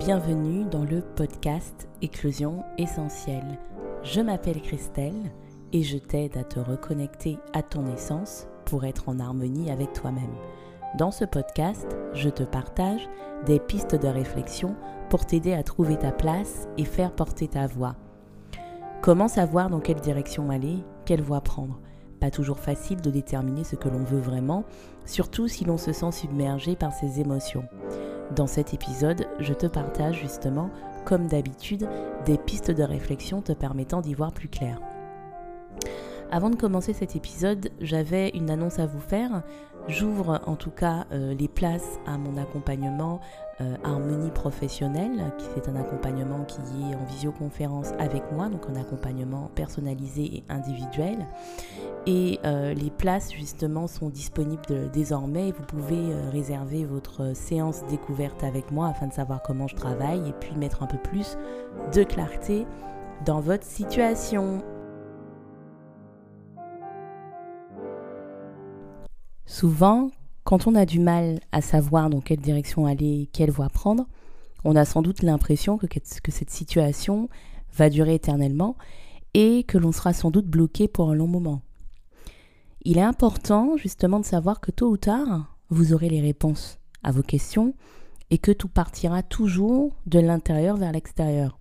bienvenue dans le podcast Éclosion essentielle. Je m'appelle Christelle et je t'aide à te reconnecter à ton essence pour être en harmonie avec toi-même. Dans ce podcast, je te partage des pistes de réflexion pour t'aider à trouver ta place et faire porter ta voix. Comment savoir dans quelle direction aller, quelle voie prendre? Pas toujours facile de déterminer ce que l'on veut vraiment, surtout si l'on se sent submergé par ses émotions. Dans cet épisode, je te partage justement, comme d'habitude, des pistes de réflexion te permettant d'y voir plus clair. Avant de commencer cet épisode, j'avais une annonce à vous faire. J'ouvre en tout cas euh, les places à mon accompagnement euh, Harmonie professionnelle, qui est un accompagnement qui est en visioconférence avec moi, donc un accompagnement personnalisé et individuel. Et euh, les places justement sont disponibles désormais vous pouvez réserver votre séance découverte avec moi afin de savoir comment je travaille et puis mettre un peu plus de clarté dans votre situation. Souvent, quand on a du mal à savoir dans quelle direction aller, quelle voie prendre, on a sans doute l'impression que, cette situation va durer éternellement et que l'on sera sans doute bloqué pour un long moment. Il est important justement de savoir que tôt ou tard, vous aurez les réponses à vos questions et que tout partira toujours de l'intérieur vers l'extérieur.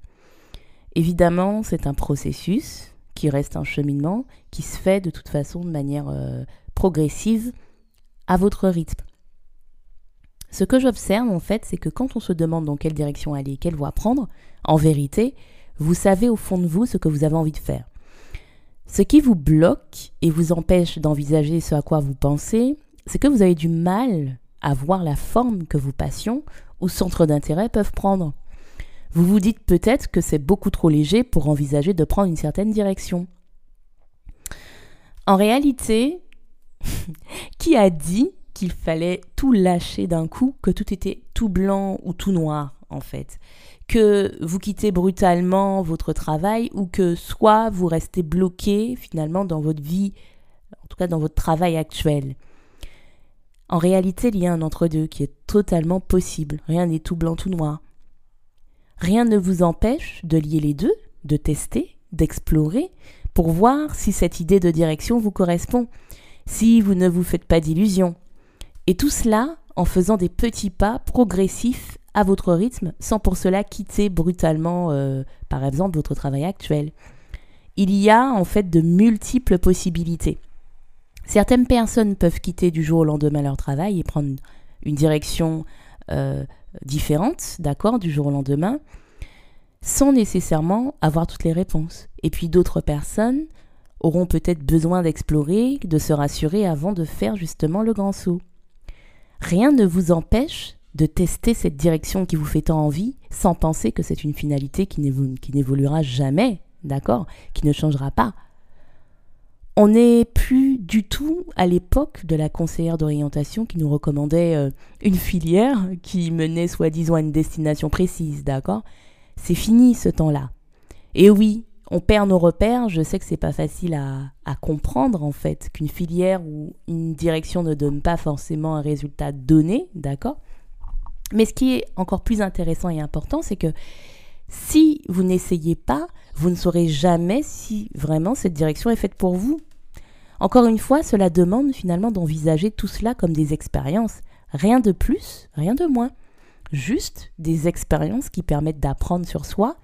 Évidemment, c'est un processus qui reste un cheminement qui se fait de toute façon de manière euh, progressive à votre rythme. Ce que j'observe en fait, c'est que quand on se demande dans quelle direction aller, quelle voie prendre, en vérité, vous savez au fond de vous ce que vous avez envie de faire. Ce qui vous bloque et vous empêche d'envisager ce à quoi vous pensez, c'est que vous avez du mal à voir la forme que vos passions ou centres d'intérêt peuvent prendre. Vous vous dites peut-être que c'est beaucoup trop léger pour envisager de prendre une certaine direction. En réalité, qui a dit qu'il fallait tout lâcher d'un coup, que tout était tout blanc ou tout noir en fait? Que vous quittez brutalement votre travail ou que soit vous restez bloqué finalement dans votre vie, en tout cas dans votre travail actuel? En réalité, il y a un entre-deux qui est totalement possible. Rien n'est tout blanc, tout noir. Rien ne vous empêche de lier les deux, de tester, d'explorer, pour voir si cette idée de direction vous correspond si vous ne vous faites pas d'illusions. Et tout cela en faisant des petits pas progressifs à votre rythme, sans pour cela quitter brutalement, euh, par exemple, votre travail actuel. Il y a en fait de multiples possibilités. Certaines personnes peuvent quitter du jour au lendemain leur travail et prendre une direction euh, différente, d'accord, du jour au lendemain, sans nécessairement avoir toutes les réponses. Et puis d'autres personnes auront peut-être besoin d'explorer, de se rassurer avant de faire justement le grand saut. Rien ne vous empêche de tester cette direction qui vous fait tant envie sans penser que c'est une finalité qui n'évoluera jamais, d'accord? Qui ne changera pas. On n'est plus du tout à l'époque de la conseillère d'orientation qui nous recommandait euh, une filière qui menait soi-disant à une destination précise, d'accord? C'est fini ce temps-là. Et oui, on perd nos repères. Je sais que c'est pas facile à, comprendre en fait qu'une filière ou une direction ne donne pas forcément un résultat donné, d'accord? Mais ce qui est encore plus intéressant et important, c'est que si vous n'essayez pas, vous ne saurez jamais si vraiment cette direction est faite pour vous. Encore une fois, cela demande finalement d'envisager tout cela comme des expériences. Rien de plus, rien de moins. Juste des expériences qui permettent d'apprendre sur soi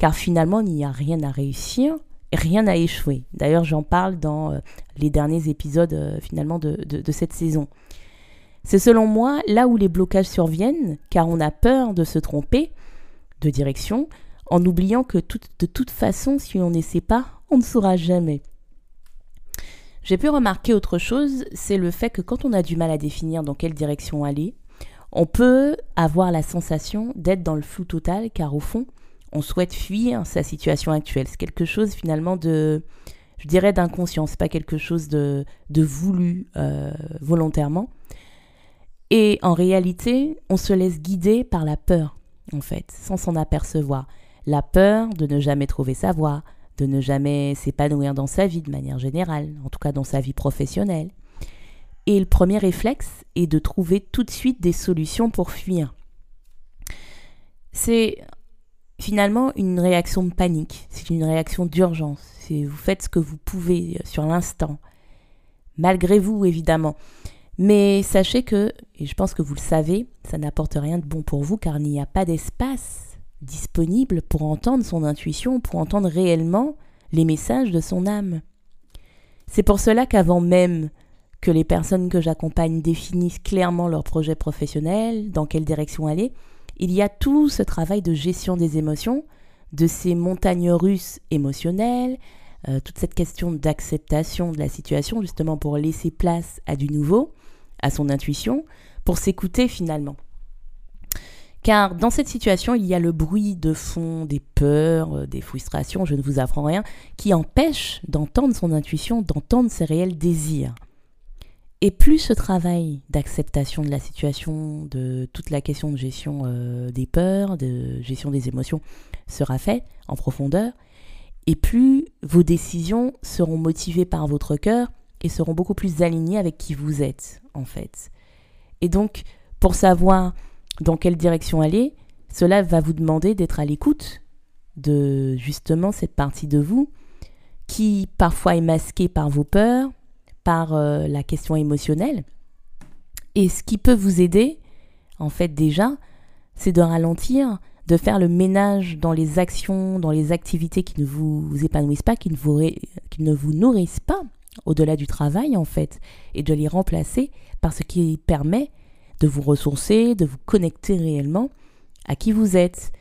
car finalement, il n'y a rien à réussir, rien à échouer. D'ailleurs, j'en parle dans euh, les derniers épisodes euh, finalement de, cette saison. C'est selon moi là où les blocages surviennent, car on a peur de se tromper de direction, en oubliant que de toute façon, si on n'essaie pas, on ne saura jamais. J'ai pu remarquer autre chose, c'est le fait que quand on a du mal à définir dans quelle direction aller, on peut avoir la sensation d'être dans le flou total, car au fond, on souhaite fuir sa situation actuelle. C'est quelque chose finalement de, je dirais, d'inconscient. C'est pas quelque chose de, de voulu euh, volontairement. Et en réalité, on se laisse guider par la peur, en fait, sans s'en apercevoir. La peur de ne jamais trouver sa voie, de ne jamais s'épanouir dans sa vie de manière générale, en tout cas dans sa vie professionnelle. Et le premier réflexe est de trouver tout de suite des solutions pour fuir. c'est finalement une réaction de panique, c'est une réaction d'urgence. Vous faites ce que vous pouvez sur l'instant, malgré vous évidemment. Mais sachez que, et je pense que vous le savez, ça n'apporte rien de bon pour vous car il n'y a pas d'espace disponible pour entendre son intuition, pour entendre réellement les messages de son âme. C'est pour cela qu'avant même que les personnes que j'accompagne définissent clairement leur projet professionnel, dans quelle direction aller, il y a tout ce travail de gestion des émotions, de ces montagnes russes émotionnelles, euh, toute cette question d'acceptation de la situation, justement pour laisser place à du nouveau, à son intuition, pour s'écouter finalement. Car dans cette situation, il y a le bruit de fond des peurs, euh, des frustrations, je ne vous apprends rien, qui empêche d'entendre son intuition, d'entendre ses réels désirs. Et plus ce travail d'acceptation de la situation, de toute la question de gestion euh, des peurs, de gestion des émotions sera fait en profondeur, et plus vos décisions seront motivées par votre cœur et seront beaucoup plus alignées avec qui vous êtes, en fait. Et donc, pour savoir dans quelle direction aller, cela va vous demander d'être à l'écoute de justement cette partie de vous qui parfois est masquée par vos peurs, par euh, la question émotionnelle. Et ce qui peut vous aider, en fait déjà, c'est de ralentir, de faire le ménage dans les actions, dans les activités qui ne vous épanouissent pas, qui ne vous, qui ne vous nourrissent pas, au-delà du travail en fait, et de les remplacer par ce qui permet de vous ressourcer, de vous connecter réellement à qui vous êtes.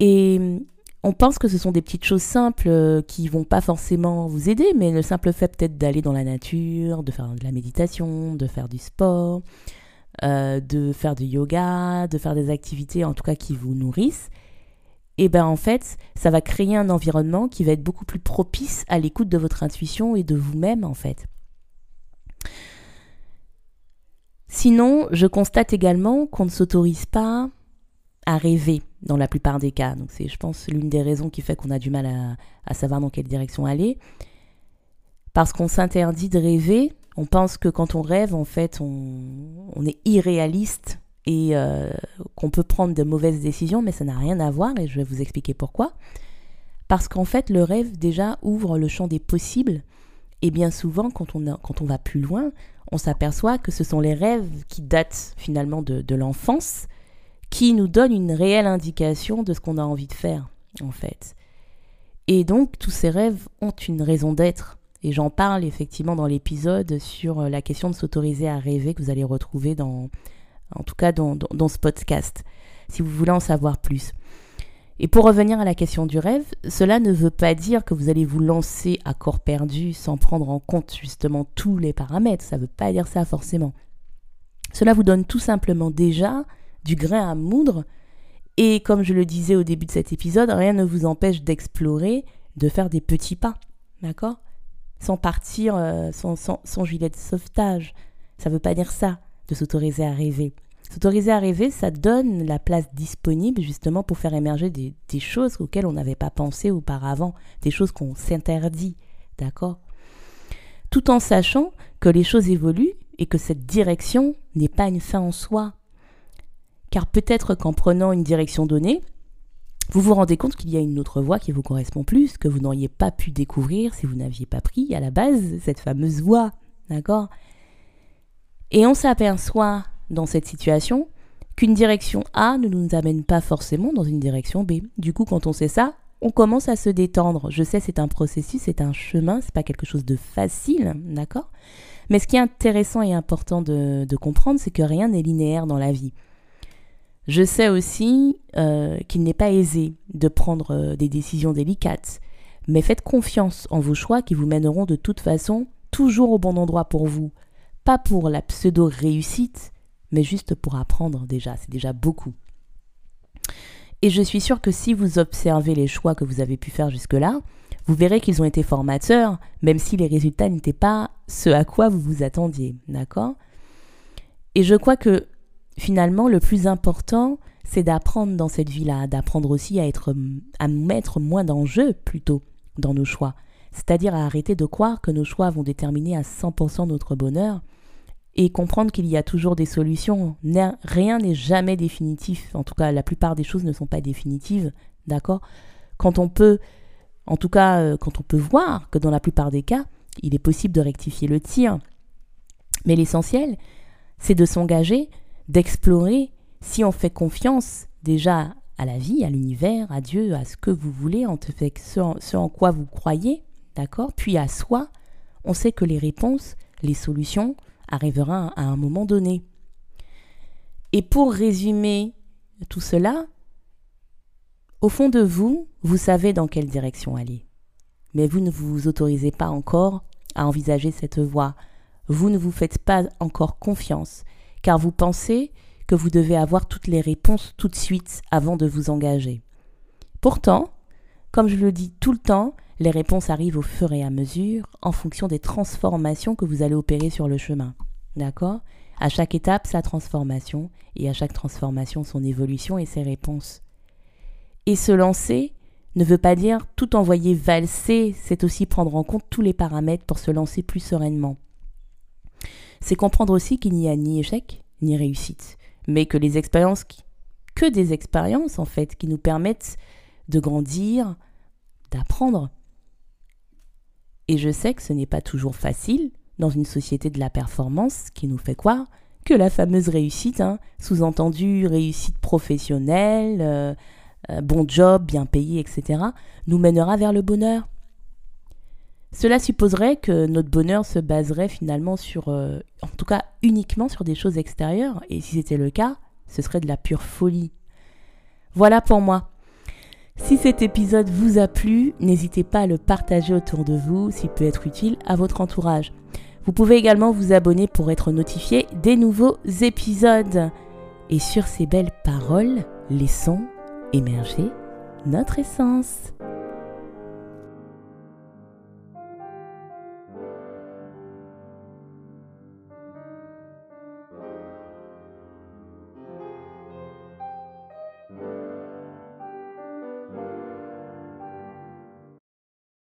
Et on pense que ce sont des petites choses simples euh, qui vont pas forcément vous aider, mais le simple fait peut-être d'aller dans la nature, de faire de la méditation, de faire du sport, euh, de faire du yoga, de faire des activités en tout cas qui vous nourrissent, et eh ben en fait, ça va créer un environnement qui va être beaucoup plus propice à l'écoute de votre intuition et de vous-même en fait. Sinon, je constate également qu'on ne s'autorise pas à rêver dans la plupart des cas. Donc c'est, je pense, l'une des raisons qui fait qu'on a du mal à, savoir dans quelle direction aller. Parce qu'on s'interdit de rêver. On pense que quand on rêve, en fait, on, est irréaliste et euh, qu'on peut prendre de mauvaises décisions, mais ça n'a rien à voir et je vais vous expliquer pourquoi. Parce qu'en fait, le rêve déjà ouvre le champ des possibles. Et bien souvent, quand on, quand on va plus loin, on s'aperçoit que ce sont les rêves qui datent finalement de, de l'enfance qui nous donne une réelle indication de ce qu'on a envie de faire, en fait. Et donc, tous ces rêves ont une raison d'être. Et j'en parle effectivement dans l'épisode sur euh, la question de s'autoriser à rêver que vous allez retrouver dans, en tout cas dans, dans, ce podcast, si vous voulez en savoir plus. Et pour revenir à la question du rêve, cela ne veut pas dire que vous allez vous lancer à corps perdu sans prendre en compte justement tous les paramètres. Ça ne veut pas dire ça forcément. Cela vous donne tout simplement déjà du grain à moudre. Et comme je le disais au début de cet épisode, rien ne vous empêche d'explorer, de faire des petits pas, d'accord? Sans partir, euh, sans, sans, gilet de sauvetage. Ça ne veut pas dire ça, de s'autoriser à rêver. S'autoriser à rêver, ça donne la place disponible justement pour faire émerger des choses auxquelles on n'avait pas pensé auparavant, des choses qu'on s'interdit, d'accord? Tout en sachant que les choses évoluent et que cette direction n'est pas une fin en soi, car peut-être qu'en prenant une direction donnée, vous vous rendez compte qu'il y a une autre voie qui vous correspond plus, que vous n'auriez pas pu découvrir si vous n'aviez pas pris à la base cette fameuse voie. D'accord? Et on s'aperçoit dans cette situation qu'une direction A ne nous amène pas forcément dans une direction B. Du coup, quand on sait ça, on commence à se détendre. Je sais, c'est un processus, c'est un chemin, c'est pas quelque chose de facile, d'accord? Mais ce qui est intéressant et important de, de comprendre, c'est que rien n'est linéaire dans la vie. Je sais aussi euh, qu'il n'est pas aisé de prendre euh, des décisions délicates, mais faites confiance en vos choix qui vous mèneront de toute façon toujours au bon endroit pour vous. Pas pour la pseudo-réussite, mais juste pour apprendre déjà, c'est déjà beaucoup. Et je suis sûre que si vous observez les choix que vous avez pu faire jusque-là, vous verrez qu'ils ont été formateurs, même si les résultats n'étaient pas ce à quoi vous vous attendiez, d'accord? Et je crois que finalement, le plus important, c'est d'apprendre dans cette vie-là, d'apprendre aussi à être, à mettre moins d'enjeux plutôt dans nos choix. C'est-à-dire à arrêter de croire que nos choix vont déterminer à 100% notre bonheur et comprendre qu'il y a toujours des solutions. Rien n'est jamais définitif. En tout cas, la plupart des choses ne sont pas définitives. D'accord? Quand on peut, en tout cas, euh, quand on peut voir que dans la plupart des cas, il est possible de rectifier le tir. Mais l'essentiel, c'est de s'engager, d'explorer, si on fait confiance déjà à la vie, à l'univers, à Dieu, à ce que vous voulez, en ce, en quoi vous croyez, d'accord? Puis à soi, on sait que les réponses, les solutions, arrivera à un moment donné. Et pour résumer tout cela, au fond de vous, vous savez dans quelle direction aller. Mais vous ne vous autorisez pas encore à envisager cette voie. Vous ne vous faites pas encore confiance, car vous pensez que vous devez avoir toutes les réponses tout de suite avant de vous engager. Pourtant, comme je le dis tout le temps, les réponses arrivent au fur et à mesure en fonction des transformations que vous allez opérer sur le chemin. D'accord? À chaque étape, sa transformation et à chaque transformation, son évolution et ses réponses. Et se lancer ne veut pas dire tout envoyer valser, c'est aussi prendre en compte tous les paramètres pour se lancer plus sereinement. C'est comprendre aussi qu'il n'y a ni échec ni réussite, mais que les expériences, que des expériences en fait, qui nous permettent de grandir, d'apprendre et je sais que ce n'est pas toujours facile dans une société de la performance qui nous fait croire que la fameuse réussite, hein, sous-entendu réussite professionnelle, euh, euh, bon job, bien payé, etc., nous mènera vers le bonheur. Cela supposerait que notre bonheur se baserait finalement sur, euh, en tout cas uniquement sur des choses extérieures, et si c'était le cas, ce serait de la pure folie. Voilà pour moi. Si cet épisode vous a plu, n'hésitez pas à le partager autour de vous s'il peut être utile à votre entourage. Vous pouvez également vous abonner pour être notifié des nouveaux épisodes. Et sur ces belles paroles, laissons émerger notre essence.